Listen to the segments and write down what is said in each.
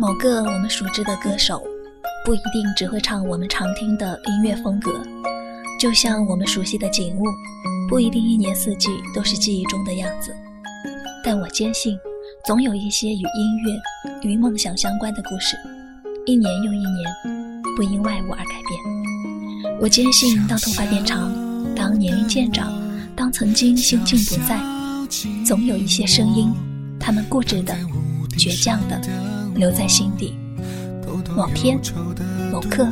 某个我们熟知的歌手，不一定只会唱我们常听的音乐风格，就像我们熟悉的景物，不一定一年四季都是记忆中的样子。但我坚信，总有一些与音乐、与梦想相关的故事，一年又一年，不因外物而改变。我坚信，当头发变长，当年龄渐长，当曾经心境不在，总有一些声音，他们固执的、倔强的留在心底。某天、某刻，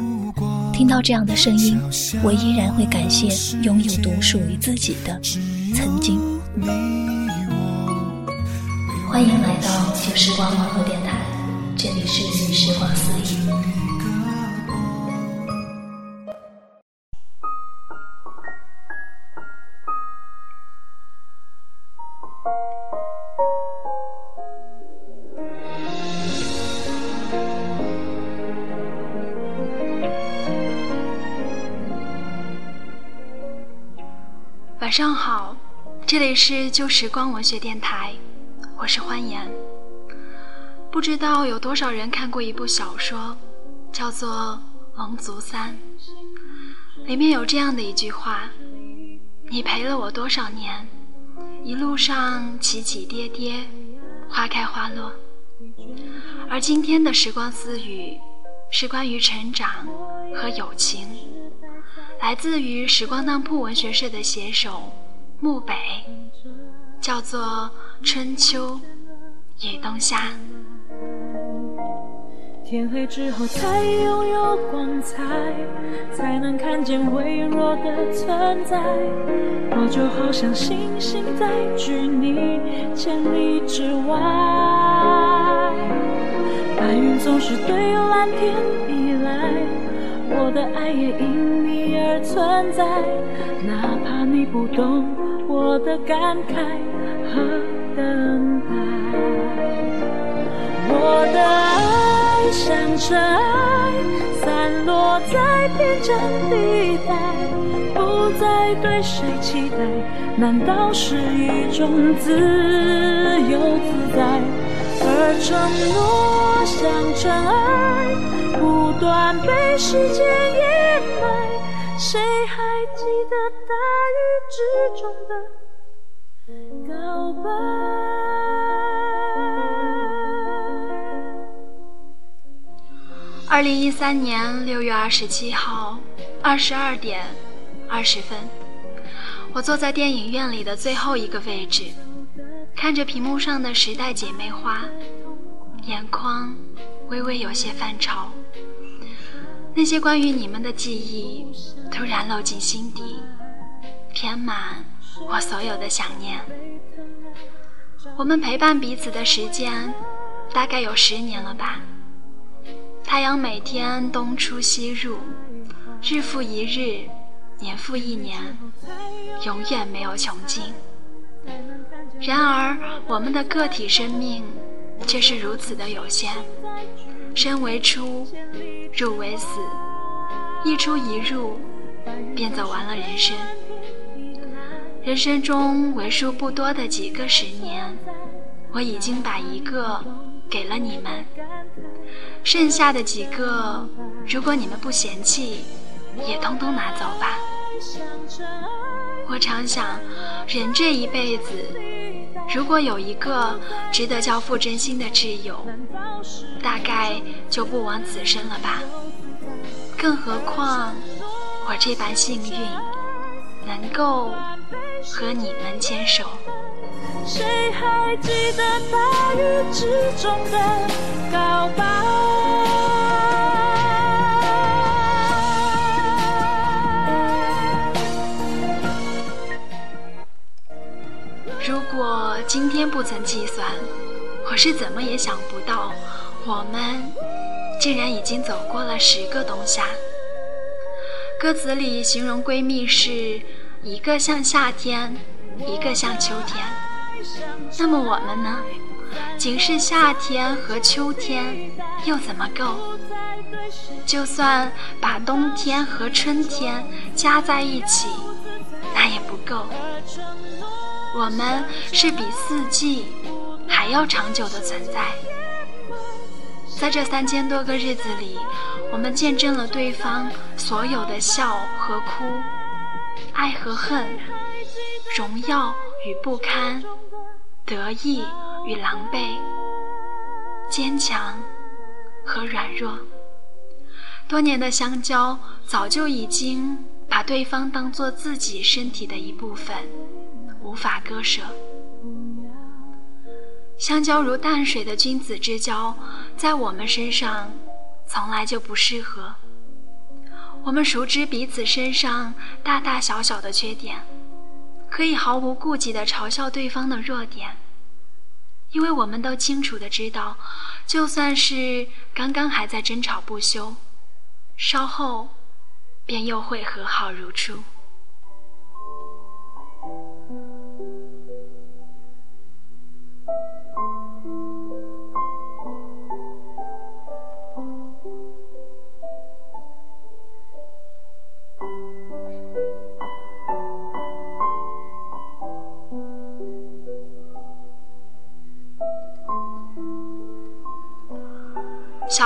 听到这样的声音，我依然会感谢拥有独属于自己的曾经。欢迎来到旧时光网络电台，这里是旧时光私语。上好，这里是旧时光文学电台。我是欢颜，不知道有多少人看过一部小说，叫做《龙族三》。里面有这样的一句话：“你陪了我多少年，一路上起起跌跌，花开花落。”而今天的时光私语，是关于成长和友情，来自于时光当铺文学社的写手木北。叫做春秋与冬夏。天黑之后才拥有光彩，才能看见微弱的存在。我就好像星星在距你千里之外。白云总是对蓝天依赖，我的爱也因而存在，哪怕你不懂我的感慨。和等待，我的爱像尘埃，散落在边疆地带，不再对谁期待，难道是一种自由自在？而承诺像尘埃，不断被时间掩埋，谁还记得大雨之中的？告白。二零一三年六月二十七号二十二点二十分，我坐在电影院里的最后一个位置，看着屏幕上的《时代姐妹花》，眼眶微微有些泛潮。那些关于你们的记忆突然漏进心底，填满。我所有的想念，我们陪伴彼此的时间大概有十年了吧。太阳每天东出西入，日复一日，年复一年，永远没有穷尽。然而，我们的个体生命却是如此的有限。生为出，入为死，一出一入，便走完了人生。人生中为数不多的几个十年，我已经把一个给了你们，剩下的几个，如果你们不嫌弃，也通通拿走吧。我常想，人这一辈子，如果有一个值得交付真心的挚友，大概就不枉此生了吧。更何况我这般幸运，能够。和你们牵手。谁还记得大雨之中的告白？如果今天不曾计算，我是怎么也想不到，我们竟然已经走过了十个冬夏。歌词里形容闺蜜是。一个像夏天，一个像秋天。那么我们呢？仅是夏天和秋天，又怎么够？就算把冬天和春天加在一起，那也不够。我们是比四季还要长久的存在。在这三千多个日子里，我们见证了对方所有的笑和哭，爱和恨，荣耀与不堪，得意与狼狈，坚强和软弱。多年的相交，早就已经把对方当做自己身体的一部分，无法割舍。相交如淡水的君子之交，在我们身上从来就不适合。我们熟知彼此身上大大小小的缺点，可以毫无顾忌地嘲笑对方的弱点，因为我们都清楚地知道，就算是刚刚还在争吵不休，稍后便又会和好如初。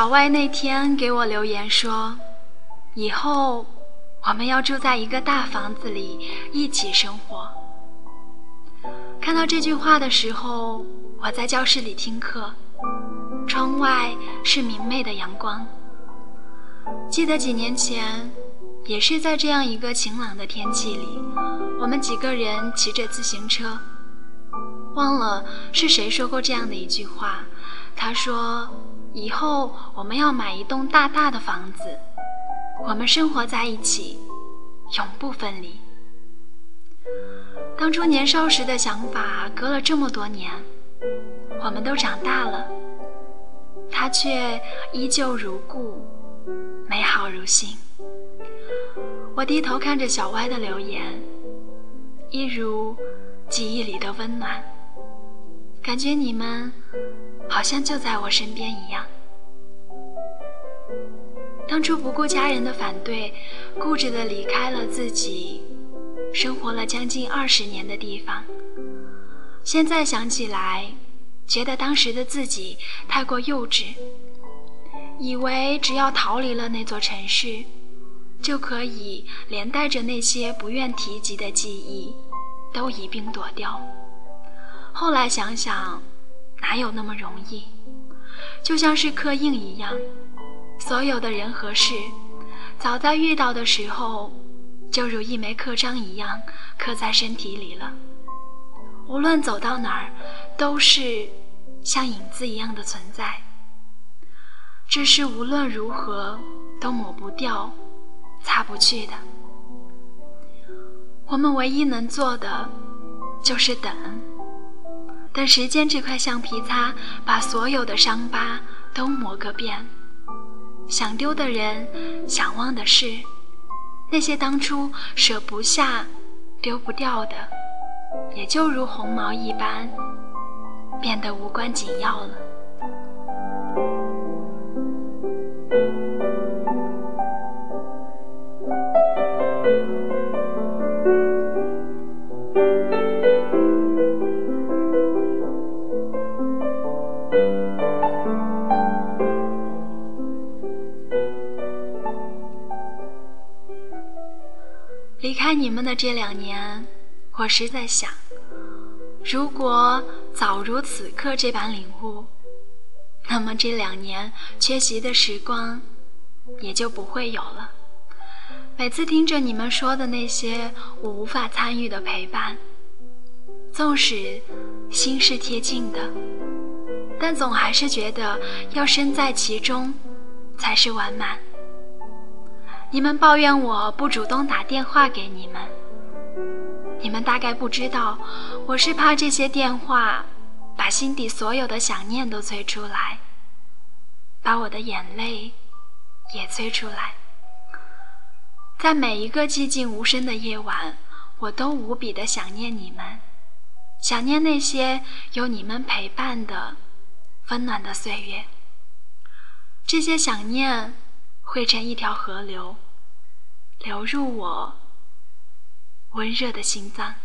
小歪那天给我留言说：“以后我们要住在一个大房子里，一起生活。”看到这句话的时候，我在教室里听课，窗外是明媚的阳光。记得几年前，也是在这样一个晴朗的天气里，我们几个人骑着自行车，忘了是谁说过这样的一句话，他说。以后我们要买一栋大大的房子，我们生活在一起，永不分离。当初年少时的想法，隔了这么多年，我们都长大了，他却依旧如故，美好如新。我低头看着小歪的留言，一如记忆里的温暖，感觉你们。好像就在我身边一样。当初不顾家人的反对，固执的离开了自己生活了将近二十年的地方。现在想起来，觉得当时的自己太过幼稚，以为只要逃离了那座城市，就可以连带着那些不愿提及的记忆都一并躲掉。后来想想。哪有那么容易？就像是刻印一样，所有的人和事，早在遇到的时候，就如一枚刻章一样刻在身体里了。无论走到哪儿，都是像影子一样的存在。这是无论如何都抹不掉、擦不去的。我们唯一能做的，就是等。但时间这块橡皮擦把所有的伤疤都磨个遍，想丢的人，想忘的事，那些当初舍不下、丢不掉的，也就如鸿毛一般，变得无关紧要了。离开你们的这两年，我实在想，如果早如此刻这般领悟，那么这两年缺席的时光也就不会有了。每次听着你们说的那些我无法参与的陪伴，纵使心是贴近的，但总还是觉得要身在其中才是完满。你们抱怨我不主动打电话给你们，你们大概不知道，我是怕这些电话把心底所有的想念都催出来，把我的眼泪也催出来。在每一个寂静无声的夜晚，我都无比的想念你们，想念那些有你们陪伴的温暖的岁月。这些想念。汇成一条河流，流入我温热的心脏。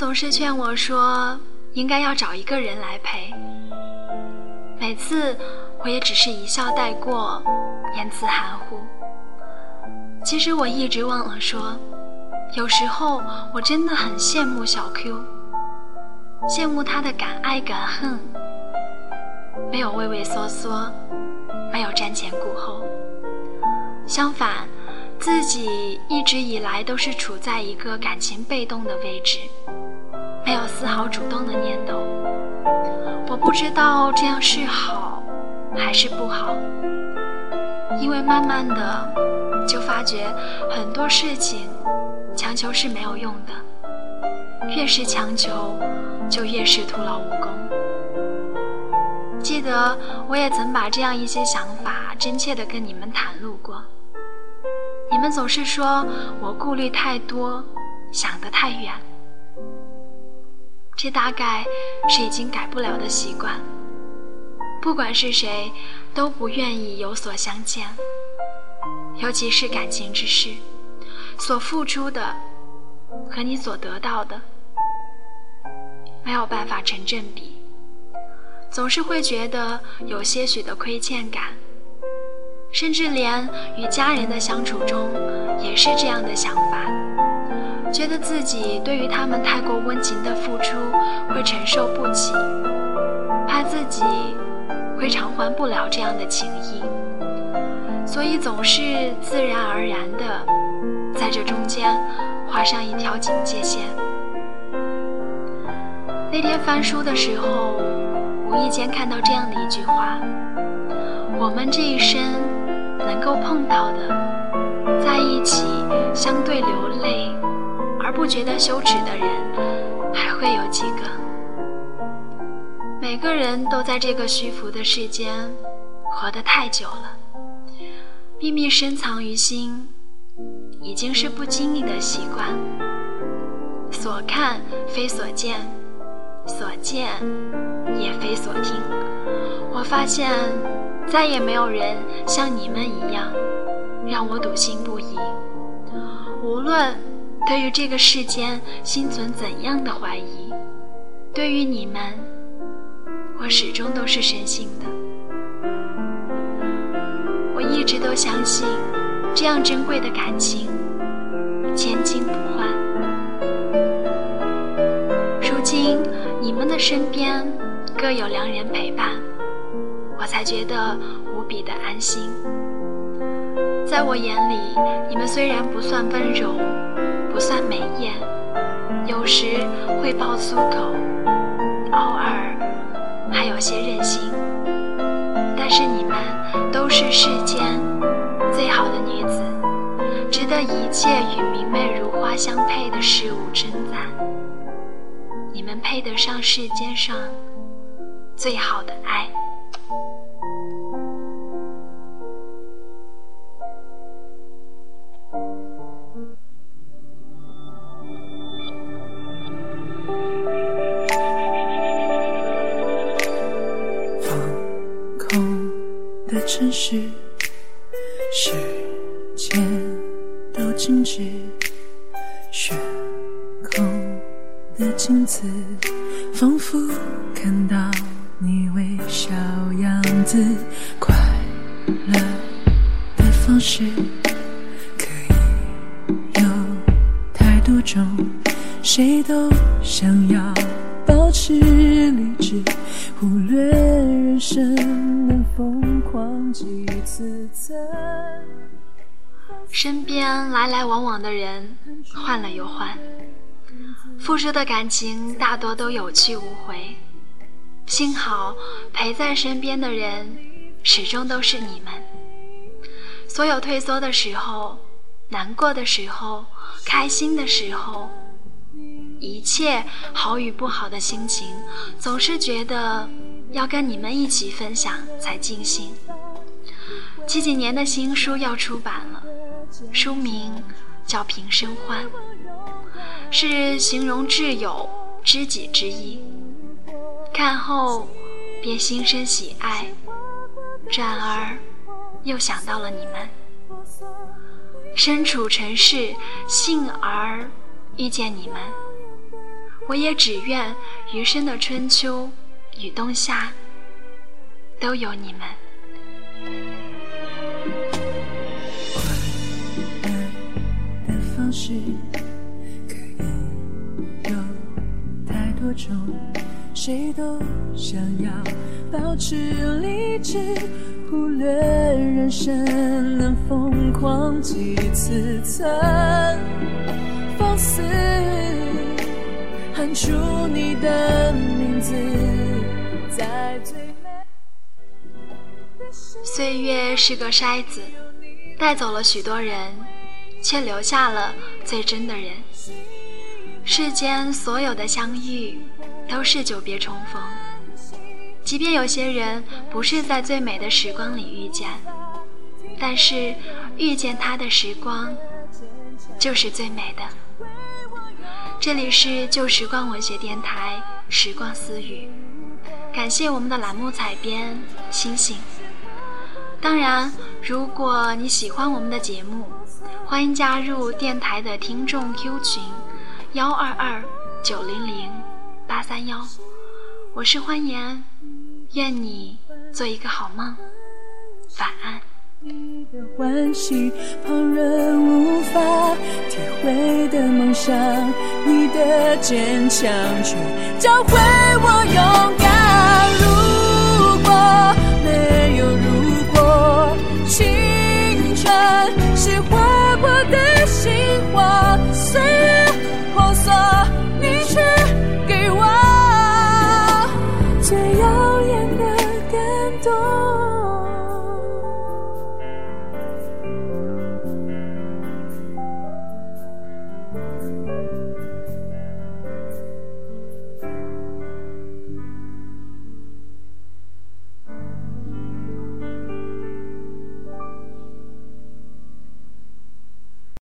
总是劝我说，应该要找一个人来陪。每次我也只是一笑带过，言辞含糊。其实我一直忘了说，有时候我真的很羡慕小 Q，羡慕他的敢爱敢恨，没有畏畏缩缩，没有瞻前顾后。相反，自己一直以来都是处在一个感情被动的位置，没有丝毫主动的念头。我不知道这样是好还是不好，因为慢慢的。就发觉很多事情强求是没有用的，越是强求，就越是徒劳无功。记得我也曾把这样一些想法真切的跟你们袒露过，你们总是说我顾虑太多，想得太远。这大概是已经改不了的习惯，不管是谁，都不愿意有所相欠。尤其是感情之事，所付出的和你所得到的没有办法成正比，总是会觉得有些许的亏欠感，甚至连与家人的相处中也是这样的想法，觉得自己对于他们太过温情的付出会承受不起，怕自己会偿还不了这样的情谊。所以总是自然而然的，在这中间画上一条警戒线。那天翻书的时候，无意间看到这样的一句话：我们这一生能够碰到的，在一起相对流泪而不觉得羞耻的人，还会有几个？每个人都在这个虚浮的世间活得太久了。秘密深藏于心，已经是不经意的习惯。所看非所见，所见也非所听。我发现，再也没有人像你们一样，让我笃信不疑。无论对于这个世间心存怎样的怀疑，对于你们，我始终都是深信的。我一直都相信，这样珍贵的感情，千金不换。如今你们的身边各有良人陪伴，我才觉得无比的安心。在我眼里，你们虽然不算温柔，算美艳，有时会爆粗口，偶尔还有些任性。但是你们都是世间最好的女子，值得一切与明媚如花相配的事物称赞。你们配得上世间上最好的爱。是，时间都静止，悬空的镜子，仿佛看到你微笑样子。快乐的方式可以有太多种，谁都想要保持理智，忽略人生。身边来来往往的人换了又换，付出的感情大多都有去无回。幸好陪在身边的人始终都是你们。所有退缩的时候、难过的时候、开心的时候，一切好与不好的心情，总是觉得。要跟你们一起分享才尽兴。七几年的新书要出版了，书名叫《平生欢》，是形容挚友、知己之意。看后便心生喜爱，转而又想到了你们。身处尘世，幸而遇见你们。我也只愿余生的春秋与冬夏都有你们。方式可以有太多种，谁都想要保持理智，忽略人生能疯狂几次，曾放肆。喊出你的名字，在最岁月是个筛子，带走了许多人，却留下了最真的人。世间所有的相遇，都是久别重逢。即便有些人不是在最美的时光里遇见，但是遇见他的时光，就是最美的。这里是旧时光文学电台《时光私语》，感谢我们的栏目采编星星。当然，如果你喜欢我们的节目，欢迎加入电台的听众 q 群幺二二九零零八三幺。我是欢颜愿你做一个好梦晚安。你的欢喜旁人无法体会的梦想你的坚强却教会我勇敢。如果没有如果青春是华